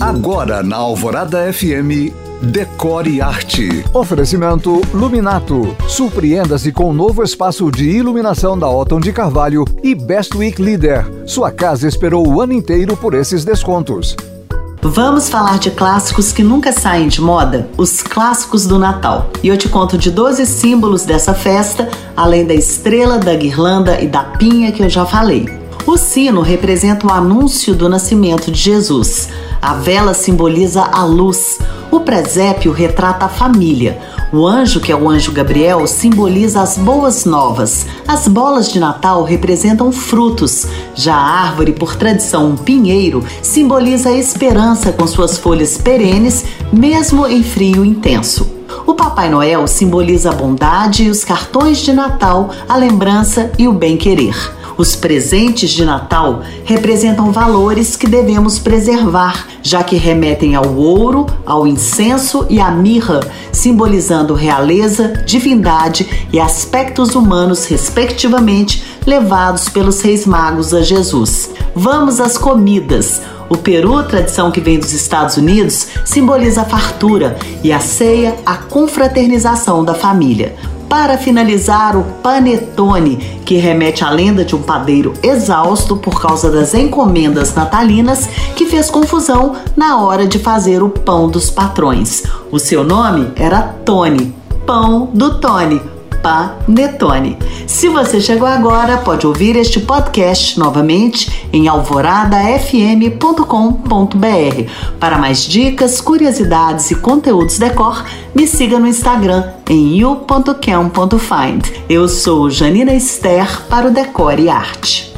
Agora na Alvorada FM, Decore Arte. Oferecimento Luminato. Surpreenda-se com o novo espaço de iluminação da Otton de Carvalho e Best Week Leader. Sua casa esperou o ano inteiro por esses descontos. Vamos falar de clássicos que nunca saem de moda? Os clássicos do Natal. E eu te conto de 12 símbolos dessa festa, além da estrela, da guirlanda e da pinha que eu já falei. O sino representa o anúncio do nascimento de Jesus. A vela simboliza a luz. O presépio retrata a família. O anjo, que é o anjo Gabriel, simboliza as boas novas. As bolas de Natal representam frutos. Já a árvore, por tradição um pinheiro, simboliza a esperança com suas folhas perenes, mesmo em frio intenso. O Papai Noel simboliza a bondade e os cartões de Natal, a lembrança e o bem-querer. Os presentes de Natal representam valores que devemos preservar, já que remetem ao ouro, ao incenso e à mirra, simbolizando realeza, divindade e aspectos humanos, respectivamente, levados pelos reis magos a Jesus. Vamos às comidas. O peru, tradição que vem dos Estados Unidos, simboliza a fartura e a ceia, a confraternização da família. Para finalizar, o panetone, que remete à lenda de um padeiro exausto por causa das encomendas natalinas que fez confusão na hora de fazer o pão dos patrões. O seu nome era Tony, pão do Tony Panetone. Se você chegou agora, pode ouvir este podcast novamente em alvoradafm.com.br. Para mais dicas, curiosidades e conteúdos decor, me siga no Instagram em you.cam.find. Eu sou Janina Esther para o Decore e Arte.